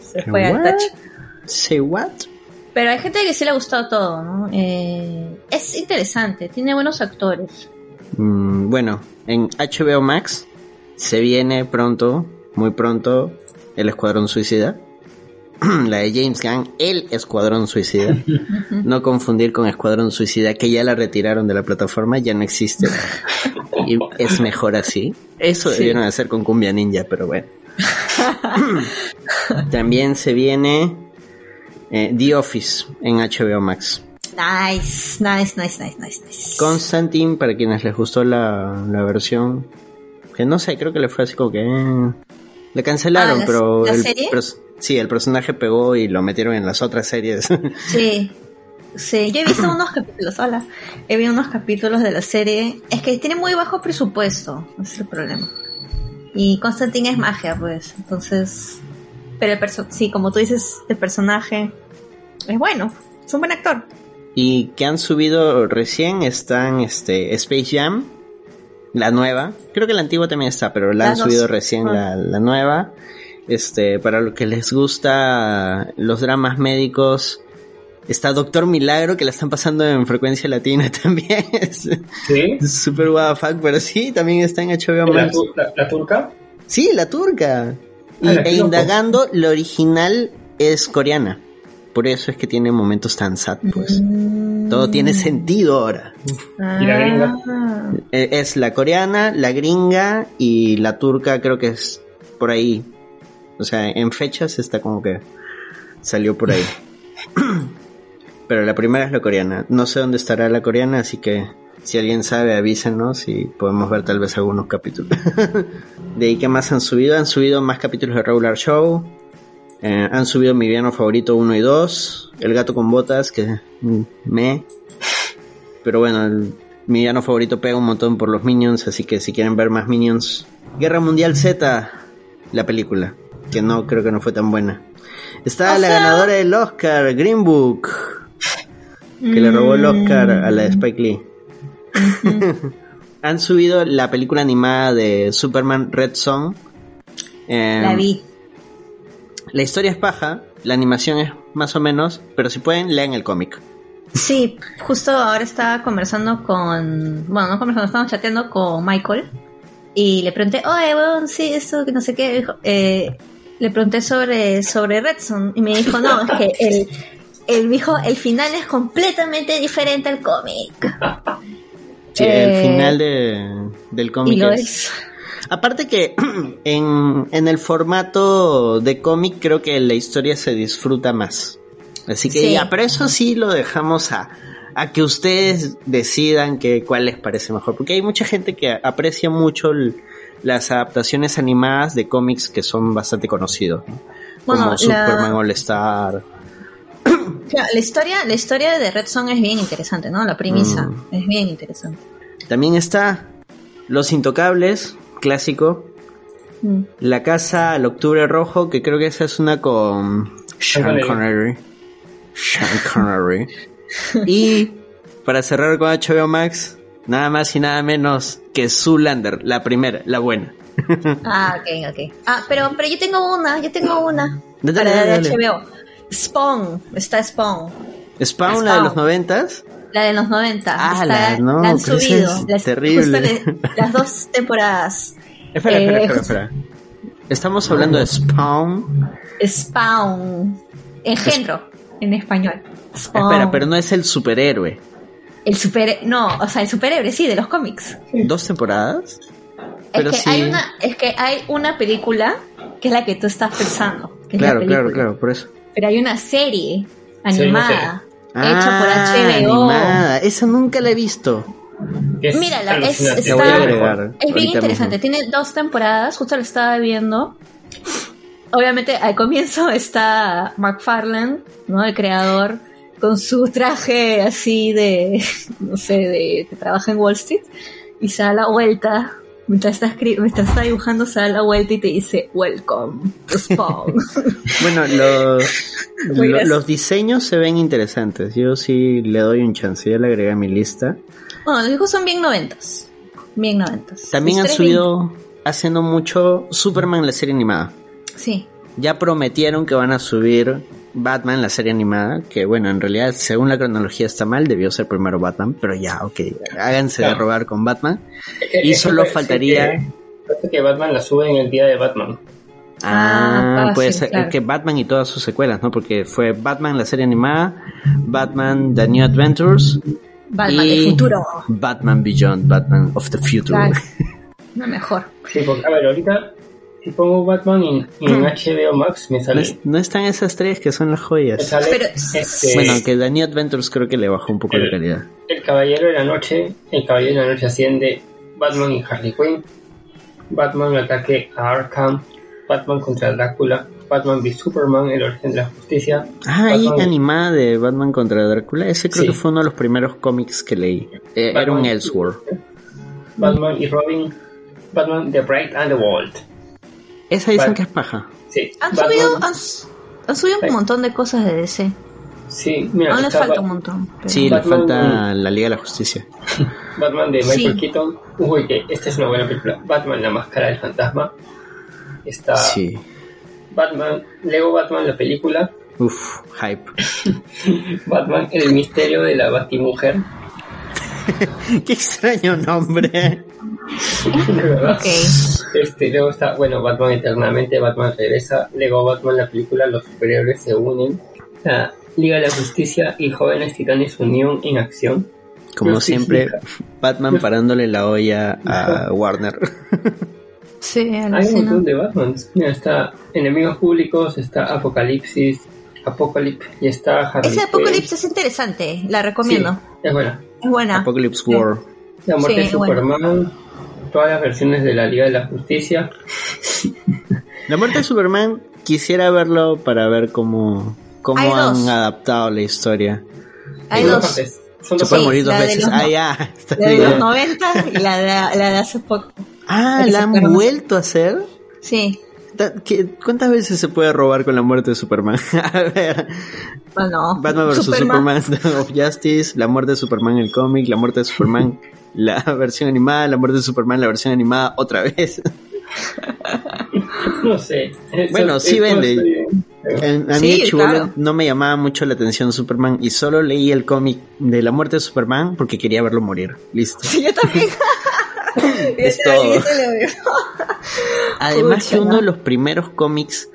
se fue al tacho. Say what? Pero hay gente que sí le ha gustado todo, ¿no? Eh, es interesante, tiene buenos actores. Mm, bueno, en HBO Max se viene pronto, muy pronto, El Escuadrón Suicida. [CLEARS THROAT] la de James Gunn, El Escuadrón Suicida. [LAUGHS] no confundir con Escuadrón Suicida, que ya la retiraron de la plataforma, ya no existe. y es mejor así. Eso debieron hacer con Cumbia Ninja, pero bueno. [CLEARS THROAT] También se viene eh, The Office en HBO Max. Nice, nice, nice, nice, nice, nice. Constantine, para quienes les gustó la, la versión, que no sé, creo que le fue así como que... Eh, le cancelaron, Ah, ¿la- pero... la el serie? sí, el personaje pegó y lo metieron en las otras series. [LAUGHS] Sí. Sí, yo he visto unos capítulos, hola. He visto unos capítulos de la serie. Es que tiene muy bajo presupuesto, ese es el problema. Y Constantine es magia, pues. Entonces. Pero el perso sí, como tú dices, el personaje es bueno. Es un buen actor. y que han subido recién están este Space Jam, la nueva. Creo que la antigua también está, pero la han dos. subido recién Ah. la, la nueva. Este, para los que les gusta los dramas médicos, está Doctor Milagro, que la están pasando en frecuencia latina [LAUGHS] también. Es ¿Sí? super guau, fuck, pero sí, también está en HBO ¿La, Max. la- la turca? Sí, la turca. Y, Ah, qué e indagando, la original es coreana. Por eso es que tiene momentos tan sad, pues. Todo tiene sentido ahora. ¿Y la gringa? Ah. Eh, Es la coreana, la gringa y la turca creo que es por ahí. O sea, en fechas está como que salió por ahí. [LAUGHS] Pero la primera es la coreana. No sé dónde estará la coreana, así que si alguien sabe avísenos y podemos ver tal vez algunos capítulos. [LAUGHS] de ahí, ¿qué más han subido? Han subido más capítulos de Regular Show. Eh, han subido mi villano favorito 1 y 2. El gato con botas, que mm, me... Pero bueno, el, mi villano favorito pega un montón por los Minions, así que si quieren ver más Minions... Guerra Mundial Z, la película, que no creo que no fue tan buena. Está O la sea- ganadora del Oscar, Green Book, que le robó el Oscar a la de Spike Lee. [LAUGHS] Han subido la película animada de Superman Red Son. Eh, La vi. La historia es paja, la animación es más o menos, pero si pueden, lean el cómic. Sí, justo ahora estaba conversando con. Bueno, no conversando, estábamos chateando con Michael. Y le pregunté, oye, weón, sí, esto que no sé qué. Dijo, eh, le pregunté sobre, sobre Redson. Y me dijo, no, es que el, el, dijo, el final es completamente diferente al cómic. Sí, Eh, el final de, del cómic Y lo es- es. Aparte que [CLEARS THROAT] en, en el formato de cómic creo que la historia se disfruta más. Así que Sí. ya, pero eso sí lo dejamos a, a que ustedes decidan que cuál les parece mejor. Porque hay mucha gente que aprecia mucho el- las adaptaciones animadas de cómics que son bastante conocidos. ¿no? Bueno, Como la- Superman All Star. Claro, la historia, la historia de Redson es bien interesante, ¿no? La premisa Mm. es bien interesante. También está Los Intocables, clásico. Mm. La Casa al Octubre Rojo, que creo que esa es una con Sean Connery. Sean Connery. y para cerrar con HBO Max, nada más y nada menos que Zoolander, la primera, la buena. [LAUGHS] Ah, ok, ok. Ah, pero, pero yo tengo una, yo tengo una. Dale, para dale, de HBO. Spawn, está Spawn. Spawn, la de los noventas. La de los 90. Ah, está, la- no, la han subido. es Las, terrible. justo le- las dos [LAUGHS] temporadas. Espera, espera, Eh, espera, espera. Estamos hablando de Spawn. Spawn. Engendro, en español. Spawn. Espera, pero no es el superhéroe. El super... No, o sea, el superhéroe, sí, de los cómics. ¿Dos temporadas? Pero es que sí. hay una es que hay una película que es la que tú estás pensando que es la Claro, claro, claro, por eso. pero hay una serie Sí, animada Ah, hecha por HBO animada. Esa nunca la he visto. Es Mírala, es- está- La es bien interesante mismo. tiene dos temporadas justo lo estaba viendo obviamente al comienzo está Mark Farland no el creador con su traje así de [LAUGHS] no sé de que trabaja en Wall Street y se da la vuelta mientras está, escri- mientras está dibujando se da la vuelta y te dice welcome to Spawn [LAUGHS] Bueno, los, lo- los diseños se ven interesantes. Yo sí le doy un chance. Ya le agregué a mi lista. Bueno, los dibujos son bien noventas. Bien noventas. También han subido hace no mucho Superman la serie animada. Sí. Ya prometieron que van a subir Batman la serie animada, que bueno, en realidad según la cronología está mal, debió ser primero Batman, pero ya, ok, háganse de robar con Batman. Y solo faltaría... Parece que Batman la sube en el día de Batman. Ah, puede ser que Batman y todas sus secuelas, ¿no? Porque fue Batman la serie animada, Batman The New Adventures, Batman y futuro, Batman Beyond, Batman of the Future. [LAUGHS] No mejor. Sí, porque a ver, ahorita si pongo Batman en, en HBO Max me sale. No, están esas tres que son las joyas. este, bueno, que New Adventures creo que le bajó un poco la calidad. El Caballero de la Noche, el Caballero de la Noche asciende, Batman y Harley Quinn, Batman ataque a Arkham, Batman contra Drácula, Batman v Superman, El origen de la justicia. Ah, hay animada de Batman contra Drácula. Ese creo que fue uno de los primeros cómics que leí. Eh, era un Elseworld. Batman y Robin, Batman The Bright and the World. Esa dicen que es paja. Sí. Han subido, han, subido un montón de cosas de DC. Sí, mira. No les falta un montón. Sí, le falta la Liga de la Justicia. [LAUGHS] Batman de Michael Keaton. Uy, que esta es una buena película. Batman, la máscara del fantasma. Está. Sí. Batman, Lego Batman, la película. Uf, hype. [LAUGHS] Batman, el misterio de la Batimujer. [LAUGHS] Qué extraño nombre. okay. [LAUGHS] Este, luego está, bueno, Batman Eternamente, Batman regresa, Lego Batman, la película, los superhéroes se unen, la Liga de la Justicia y Jóvenes Titanes Unión en acción. Como siempre, Batman parándole la olla a Warner. Sí, hay un montón de Batman. Mira, está Enemigos Públicos, está Apocalipsis, Apocalypse y está Harley Ese Apocalipsis es interesante, la recomiendo. es buena. Es buena. Apocalypse War. La muerte de Superman, todas las versiones de la Liga de la Justicia. [LAUGHS] La muerte de Superman quisiera verlo para ver cómo, cómo han adaptado la historia. Hay dos. Son Se puede morir dos veces. ah, ya. la de los 90 y la de, la de hace poco. Ah, ¿la han vuelto a hacer? Sí. ¿Cuántas veces se puede robar con la muerte de Superman? [LAUGHS] a ver. Bueno, Batman vs. Superman. [LAUGHS] of Justice, la muerte de Superman el cómic, la muerte de Superman [LAUGHS] la versión animada, la muerte de Superman la versión animada otra vez. no sé. bueno, sí vende. a mí no me llamaba mucho la atención Superman y solo leí el cómic de la muerte de Superman porque quería verlo morir. Listo. Sí, yo también. es todo. Además que uno de los primeros cómics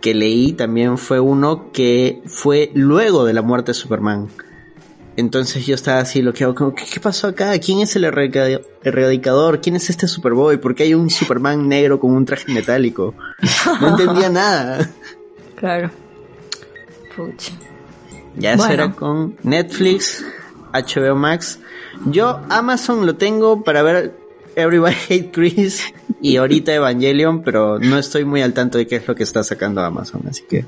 que leí también fue uno que fue luego de la muerte de Superman. Entonces yo estaba así, lo que hago, ¿qué, pasó acá? ¿Quién es el erradicador? ¿Quién es este Superboy? ¿Por qué hay un Superman negro con un traje metálico? No entendía [LAUGHS] nada. Claro. Pucha. Ya eso era con Netflix, HBO Max. Yo Amazon lo tengo para ver Everybody [LAUGHS] Hate Chris y [LAUGHS] ahorita Evangelion, pero no estoy muy al tanto de qué es lo que está sacando Amazon, así que...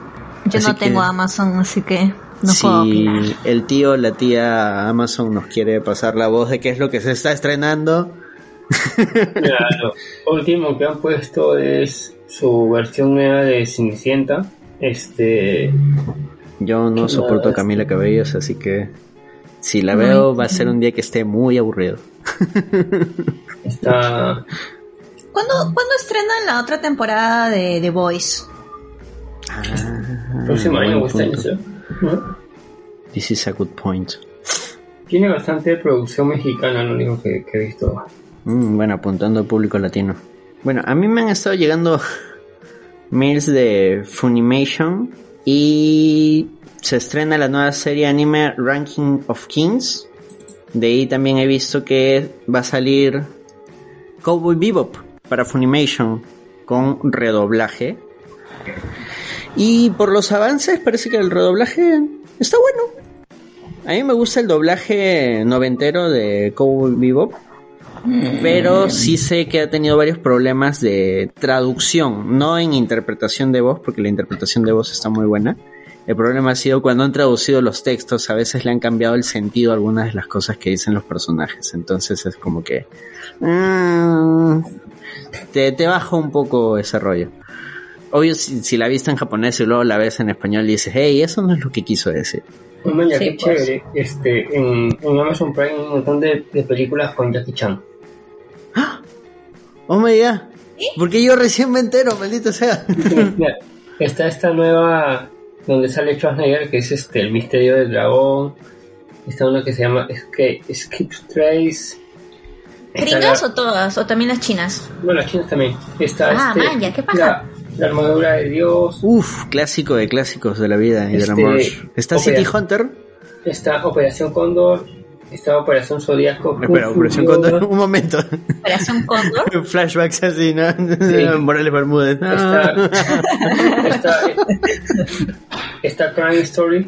Yo no tengo Amazon, así que no si el tío, la tía Amazon nos quiere pasar la voz de qué es lo que se está estrenando. [LAUGHS] Claro, último que han puesto es su versión nueva de Cenicienta. Este. Yo no soporto a Camila Cabellos, así que si la veo va a ser un día que esté muy aburrido. Está. ¿Cuándo, ¿Cuándo estrenan la otra temporada de The Voice? Ah, Próximo año This is a good point. Tiene bastante producción mexicana, lo único que, he visto. Mm, bueno, apuntando al público latino. Bueno, a mí me han estado llegando [LAUGHS] mails de Funimation y se estrena la nueva serie anime Ranking of Kings. De ahí también he visto que va a salir Cowboy Bebop para Funimation con redoblaje. Y por los avances parece que el redoblaje está bueno. A mí me gusta el doblaje noventero de Cowboy Bebop. Pero sí sé que ha tenido varios problemas de traducción, no en interpretación de voz, porque la interpretación de voz está muy buena. El problema ha sido cuando han traducido los textos, a veces le han cambiado el sentido a algunas de las cosas que dicen los personajes. Entonces es como que... Mm, te, te baja un poco ese rollo obvio, si, la viste en japonés y luego la ves en español y dices, hey, eso no es lo que quiso decir. Bueno, ya qué pues. chévere. Este, en, Amazon Prime hay un montón de, películas con Jackie Chan. ¡Ah! [GASPS] Oh my god. Porque yo recién me entero, maldito sea. [LAUGHS] Mira, está esta nueva donde sale Schwarzenegger que es este el misterio del dragón. Está una que se llama Escape, Escape Trace. ¿Gringas la- o todas? ¿O también las chinas? Bueno, las chinas también. Está Ah, este, man, ya, ¿qué pasa? La, la armadura de Dios. Uf, clásico de clásicos de la vida y del Este, amor. Está. City Hunter. Está Operación Cóndor. Está Operación Zodíaco. Espera, Operación Condor, un momento. Operación Cóndor. [LAUGHS] Flashbacks así, ¿no? [LAUGHS] Morales Bermúdez. Está, [LAUGHS] está, está Crime Story.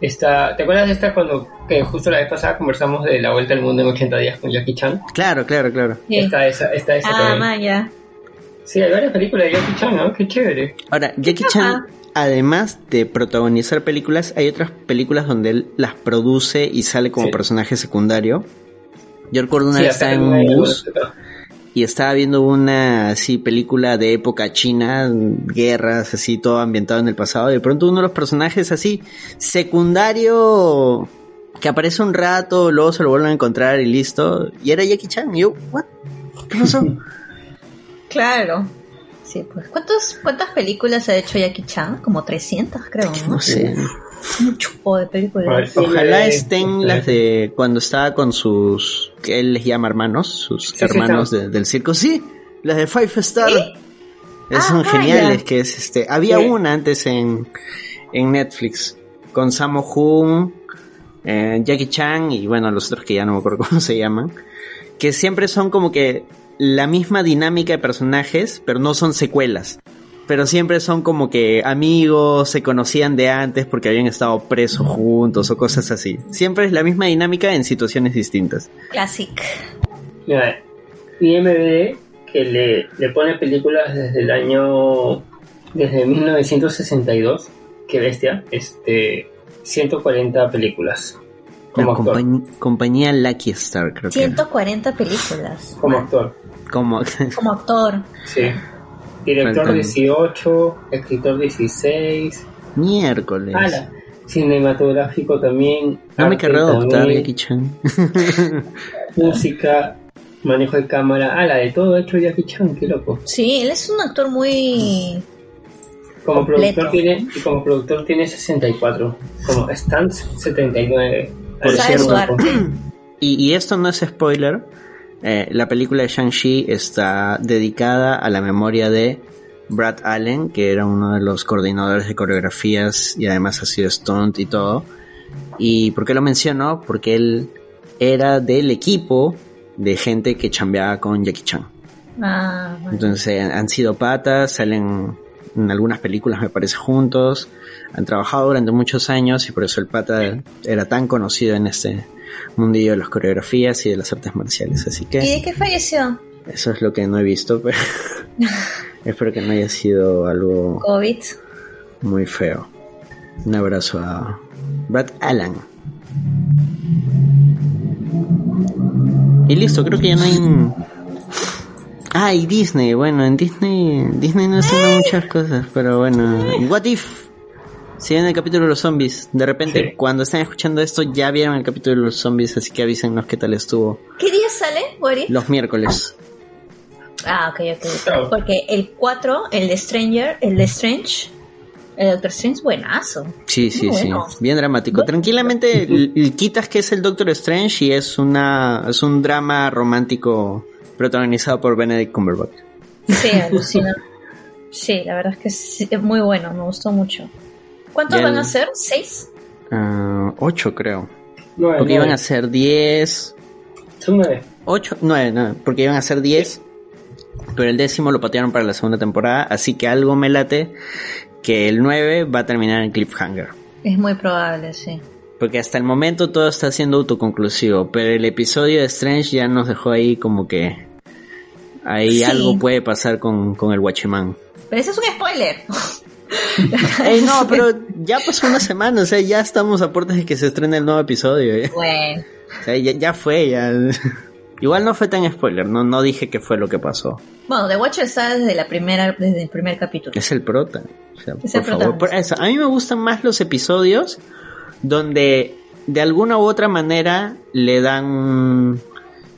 Está, ¿Te acuerdas de esta cuando que justo la vez pasada conversamos de la vuelta al mundo en 80 días con Jackie Chan? Claro, claro, claro. Sí. Está esa, está esa Ah, también. man, ya. Sí, hay varias películas de Jackie Chan, ¿no? Qué chévere. Ahora, Jackie Chan, además de protagonizar películas, hay otras películas donde él las produce y sale como Sí. personaje secundario. Yo recuerdo una Sí, vez estaba en un bus y estaba viendo una así película de época china, guerras, así todo ambientado en el pasado. Y de pronto uno de los personajes así secundario que aparece un rato, luego se lo vuelven a encontrar y listo. Y era Jackie Chan. Y yo, ¿what? ¿Qué pasó? [LAUGHS] Claro. Sí, pues. ¿Cuántos, ¿Cuántas películas ha hecho Jackie Chan? Como 300, creo, ¿no? No sé. Un chupo de películas. Ojalá eh, estén eh, las de cuando estaba con sus, que él les llama hermanos, sus Sí, hermanos de- del circo. Sí, las de Five Star. ¿Sí? Es Ah, son geniales, que es este. Había una antes en, en Netflix con Sammo Hung, eh, Jackie Chan y bueno, los otros que ya no me acuerdo [LAUGHS] cómo se llaman. Que siempre son como que la misma dinámica de personajes, pero no son secuelas. Pero siempre son como que amigos, se conocían de antes porque habían estado presos juntos o cosas así. Siempre es la misma dinámica en situaciones distintas. Classic. Mira, IMDb que le, le pone películas desde el año desde 1962 qué bestia este 140 películas La como actor compañ- compañía Lucky Star, creo que. era. 140 películas. como actor Como Como actor. sí director Faltan. 18 escritor 16 miércoles. ala cinematográfico también No me querrá adoptar Jackie Chan. [LAUGHS] [LAUGHS] música manejo de cámara ala de todo ha hecho Jackie Chan qué loco Sí, él es un actor muy... Como Completo. productor tiene y como productor tiene 64, como stands 79. Por cierto, su arte. [CLEARS THROAT] Y, y esto no es spoiler. Eh, la película de Shang-Chi está dedicada a la memoria de Brad Allen, que era uno de los coordinadores de coreografías y además ha sido stunt y todo. ¿Y por qué lo menciono? Porque él era del equipo de gente que chambeaba con Jackie Chan. Ah, bueno. Entonces han sido patas, salen en algunas películas me parece juntos, han trabajado durante muchos años y por eso el pata era tan conocido en este mundillo de las coreografías y de las artes marciales. Así ¿Y que de qué falleció? eso es lo que no he visto, pero [LAUGHS] espero que no haya sido algo COVID. muy feo. Un abrazo a Brad Allen. Y listo, creo que ya no hay... Ah, y Disney, bueno, en Disney, Disney no haciendo muchas cosas, pero bueno, What If, si ven el capítulo de los zombies, de repente Sí. cuando están escuchando esto ya vieron el capítulo de los zombies, así que avísennos qué tal estuvo. ¿Qué día sale, Boris? Los miércoles. Ah, ok, ok. Claro. Porque el 4, el de Stranger, el de Strange, el Doctor Strange es buenazo. Sí, sí, Muy sí, bueno. bien dramático. Tranquilamente quitas que es el Doctor Strange y es una es un drama romántico protagonizado por Benedict Cumberbatch. Sí, alucina. sí, la verdad es que sí, es muy bueno, me gustó mucho. ¿Cuántos van a ser? ¿Seis? Ah, ocho creo. Nueve, Porque nueve. iban a ser 10, Son nueve. 8, 9, no, porque iban a ser 10, pero el décimo lo patearon para la segunda temporada, así que algo me late que el 9 va a terminar en cliffhanger. Es muy probable, sí. Porque hasta el momento todo está siendo autoconclusivo, pero el episodio de Strange ya nos dejó ahí como que ahí Sí. algo puede pasar con, con el Watchman. Pero ese es un spoiler. [LAUGHS] No, pero ya pasó una semana, o sea, ya estamos a puertas de que se estrene el nuevo episodio. ¿eh? bueno, O sea, ya, ya fue, ya. [LAUGHS] Igual no fue tan spoiler, no, no dije que fue lo que pasó. bueno, The Watcher está desde la primera, desde el primer capítulo. Es el prota. O sea, Es por el favor, por protagonista. eso. A mí me gustan más los episodios donde de alguna u otra manera le dan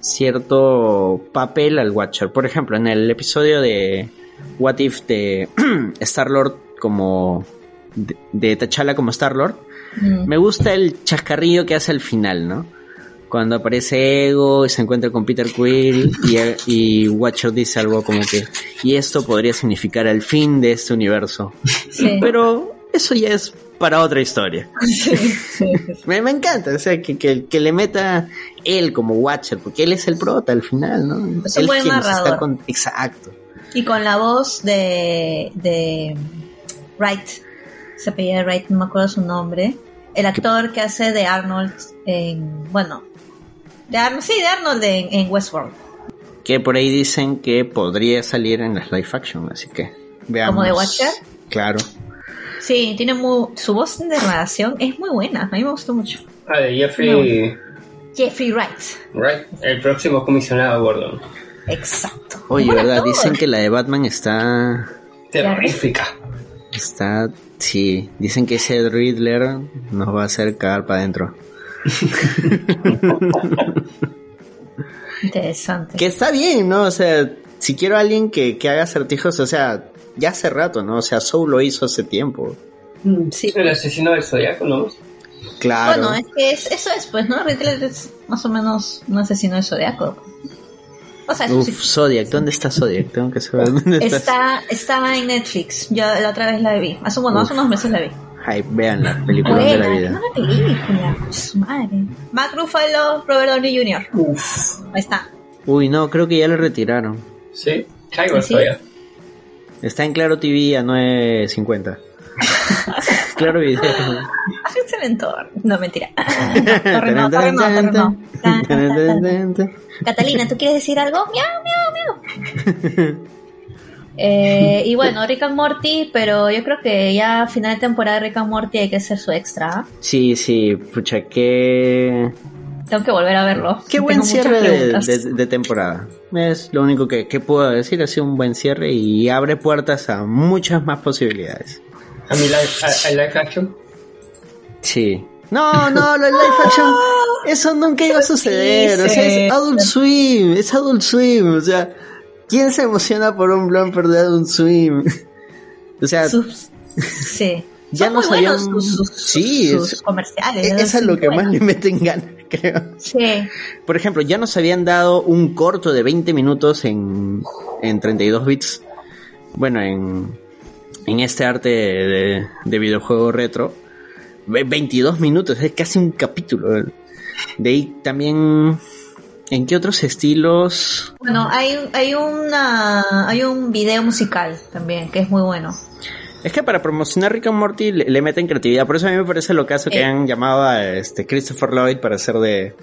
cierto papel al Watcher. Por ejemplo, en el episodio de What If de [CLEARS THROAT] Star-Lord como... de, de T'Challa como Star-Lord, Mm. me gusta el chascarrillo que hace al final, ¿no? Cuando aparece Ego y se encuentra con Peter Quill y, y Watcher dice algo como que y esto podría significar el fin de este universo. Sí. Pero eso ya es para otra historia. [LAUGHS] Sí, sí, sí. Me, me encanta, o sea, que, que, que le meta él como Watcher, porque él es el prota al final, ¿no? Es un él buen está narrador. con- Exacto. Y con la voz de, de Wright, se apellida Wright, no me acuerdo su nombre, el actor que hace de Arnold en, bueno, de Arnold, sí, de Arnold en, en Westworld, Que por ahí dicen que podría salir en las live action, así que veamos. ¿Como de Watcher? Claro. Sí, tiene muy, su voz de narración es muy buena, a mí me gustó mucho. Ah, de Jeffrey Jeffrey Wright, Wright, el próximo comisionado Gordon. exacto. Oye, ¿verdad? actor. Dicen que la de Batman está... Terrorífica. Está... Sí, dicen que ese Riddler nos va a hacer cagar para adentro. Interesante. Que está bien, ¿no? O sea, si quiero a alguien que, que haga acertijos, o sea, ya hace rato, ¿no? O sea, Soul lo hizo hace tiempo. Sí. El asesino del zodiaco, ¿no? Claro. Bueno, es que es- eso es, pues, ¿no? Riddler es más o menos un asesino de zodiaco. O sea, Uf, sí. Zodiac, ¿dónde está Zodiac? Tengo que saber dónde está. Está, estaba en Netflix. Yo la otra vez la vi. Hace, bueno, hace unos meses la vi. Ay, vean la película de la Buena, vida. una película. Su madre. Mark Ruffalo, Robert Downey Jr. Uf. Ahí está. Uy, no, creo que ya lo retiraron. Sí, caigo ¿Sí? todavía. Está en Claro TV a 9.50. [LAUGHS] claro Video. Excelente. No, mentira. [LAUGHS] Torre no, torre no, torre no. Catalina, ¿tú quieres decir algo? Miau, miau, miau. [LAUGHS] Eh, y bueno, Rick and Morty, pero yo creo que ya a final de temporada de Rick and Morty hay que hacer su extra. ¿ah? Sí, sí, pucha, qué... Tengo que volver a verlo. Qué Tengo buen cierre de, preguntas. de- de temporada. Es lo único que, que puedo decir. Ha sido un buen cierre y abre puertas a muchas más posibilidades. A mi live, a, a live action. Sí. No, no, lo de live action. Eso nunca iba a suceder. O sea, es Adult Swim. Es Adult Swim. O sea, ¿quién se emociona por un blumper de Adult Swim? [LAUGHS] O sea, Sus- sí. Ya Son sus, sus- Sí, sus es- comerciales. e- ¿no? eso es lo que más le meten ganas, [LAUGHS] creo. Sí. Por ejemplo, ya nos habían dado un corto de 20 minutos en, en 32 bits. Bueno, en, en este arte de, de videojuego retro. Ve- 22 minutos, es casi un capítulo. De ahí también... ¿En qué otros estilos? Bueno, hay, hay, una, hay un video musical también que es muy bueno. Es que para promocionar Rick and Morty le, le meten creatividad. Por eso a mí me parece lo caso que Eh. han llamado a este Christopher Lloyd para hacer de,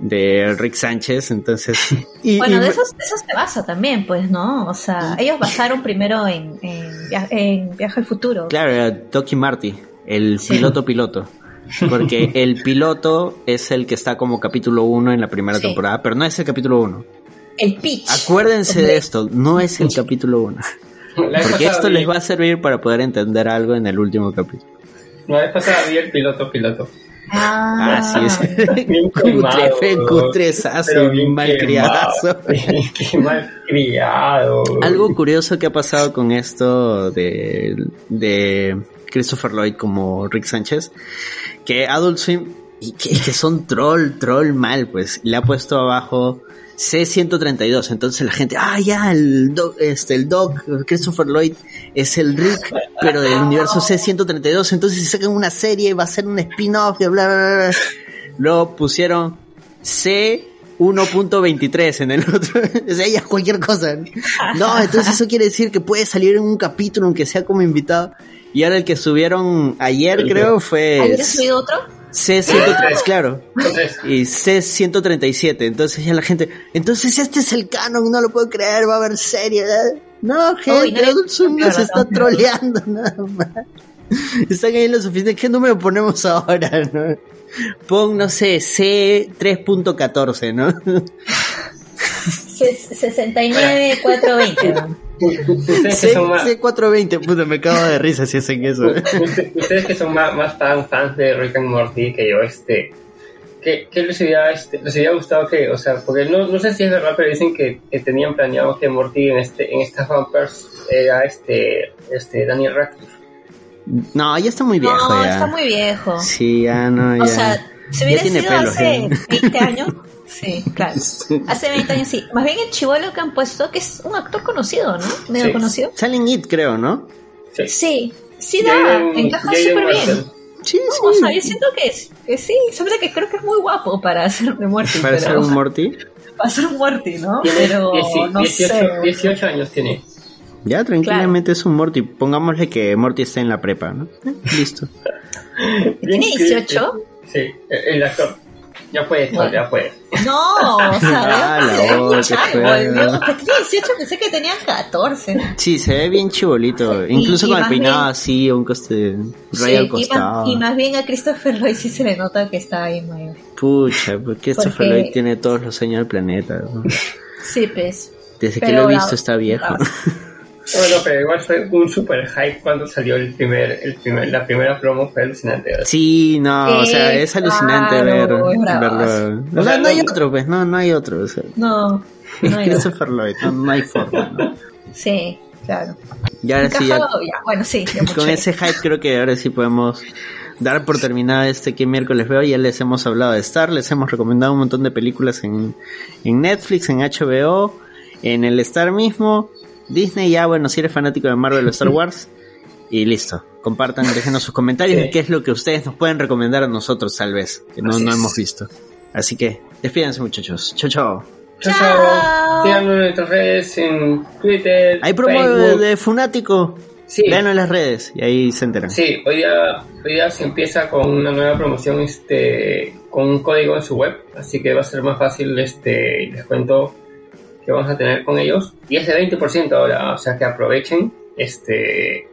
de Rick Sánchez. Entonces... [LAUGHS] y- Bueno, y de esos, de esos se basa también, pues, ¿no? O sea, ellos basaron primero en, en, via- en Viaje al Futuro. Claro, era Marty, el Sí. piloto piloto. Porque [LAUGHS] el piloto es el que está como capítulo 1 en la primera Sí. temporada, pero no es el capítulo 1. El pitch. Acuérdense de esto, no es el [LAUGHS] capítulo 1. La vez Porque esto vi- les va a servir para poder entender algo en el último capítulo. La vez pasada vi el piloto piloto. Ah, Así es. [LAUGHS] Bien Cutre, quemado, fe, cutrezazo, pero bien. Algo curioso que ha pasado con esto de, de Christopher Lloyd como Rick Sánchez, que Adult Swim, y que, que son troll, troll mal, pues, le ha puesto abajo C132, entonces la gente, ah, ya, el doc, este, el doc, Christopher Lloyd es el Rick, pero del universo C132, entonces si sacan una serie va a ser un spin-off y bla, bla, bla, bla. Luego pusieron C 1.23 en el otro. [LAUGHS] o sea, ya cualquier cosa. No, entonces eso quiere decir que puede salir en un capítulo, aunque sea como invitado. Y ahora el que subieron ayer, creo, fue ¿Había subido otro? C103, claro. Y C137. Entonces ya la gente, entonces este es el canon, no lo puedo creer, va a haber serie. No, gente, Adult Swim no, nos no, está no. troleando [LAUGHS] nada más. Están ahí en las oficinas, ¿qué número ponemos ahora? [LAUGHS] No? Pon, no sé, C3.14, ¿no? 69420. ¿no? ustedes que C, son más, C420, puta, me cago de risa si hacen eso. ustedes que son más, más fan, fans de Rick and Morty que yo, este, ¿qué, qué les, hubiera, este, les hubiera gustado que, o sea, porque no, no sé si es verdad, pero dicen que, que tenían planeado que Morty en, este, en estas bumpers era este, este Daniel Radcliffe. No, ya está muy viejo. No, ya. está muy viejo. Sí, ya no, ya. O sea, si hubiera sido pelos, hace ¿eh? 20 años, [LAUGHS] sí, claro. Hace 20 años sí. Más bien el chivolo que han puesto, que es un actor conocido, ¿no? Medio Sí. conocido. Sale en It, creo, ¿no? Sí. Sí, sí da, encaja súper bien. Sí, No, o sea, yo siento que, es, que sí, sobre que creo que es muy guapo para hacer de Morty. Para ser un Morty. [LAUGHS] para ser un Morty, ¿no? Pero dieci- no 18, sé. 18 años tiene. Ya, tranquilamente es un Morty. Pongámosle que Morty está en la prepa, ¿no? Eh, Listo. ¿Tiene 18? Sí, el actor. Ya puede, Bueno. ya puede. No, o sea, [LAUGHS] Ah, la se ve muy voz, qué chavo, feo. el Dios, que tenía 18, pensé que tenía 14. Sí, se ve bien chibolito. Incluso y con el peinado bien- así, un coste Sí, al y, costado. más, y más bien a Christopher Lloyd sí se le nota que está ahí muy... Pucha, porque este Porque- Lloyd tiene todos los años del planeta. ¿no? Sí, pues. Desde que lo he la- visto está viejo. la- Bueno, pero igual fue un super hype cuando salió el primer, el primer, la primera promo, fue alucinante. ¿verdad? Sí, no, o sea, es alucinante ver, verlo. O sea, sea, no hay otro, pues, no, no hay otro. O sea, No, no [LAUGHS] hay. Christopher Lloyd, no, no hay forma. ¿no? Sí, claro. Y ahora sí, ya, Bueno, sí, ya mucho. con ese hype creo que ahora sí podemos dar por terminada este que miércoles veo. Ya les hemos hablado de Star, les hemos recomendado un montón de películas en, en Netflix, en HBO, en el Star mismo. Disney ya, bueno, si eres fanático de Marvel o Star Wars. Y listo, compartan, déjenos sus comentarios Sí. de qué es lo que ustedes nos pueden recomendar a nosotros tal vez, que no, no hemos visto. Así que, despídense muchachos. Chao, chao. Chao, Chao. Síganos en nuestras redes, en Twitter, Hay promo de, de Funático. Sí. Véanlo en las redes y ahí se enteran. Sí, hoy día, hoy día se empieza con una nueva promoción este, con un código en su web, así que va a ser más fácil este descuento que vamos a tener con ellos. Y es de 20% ahora, o sea que aprovechen este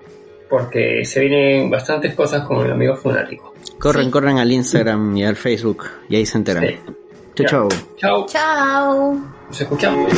porque se vienen bastantes cosas con el amigo Funático. Corren, Sí. corren al Instagram y al Facebook y ahí se enteran. Sí. Ya. chao. Chao, Chao. nos escuchamos.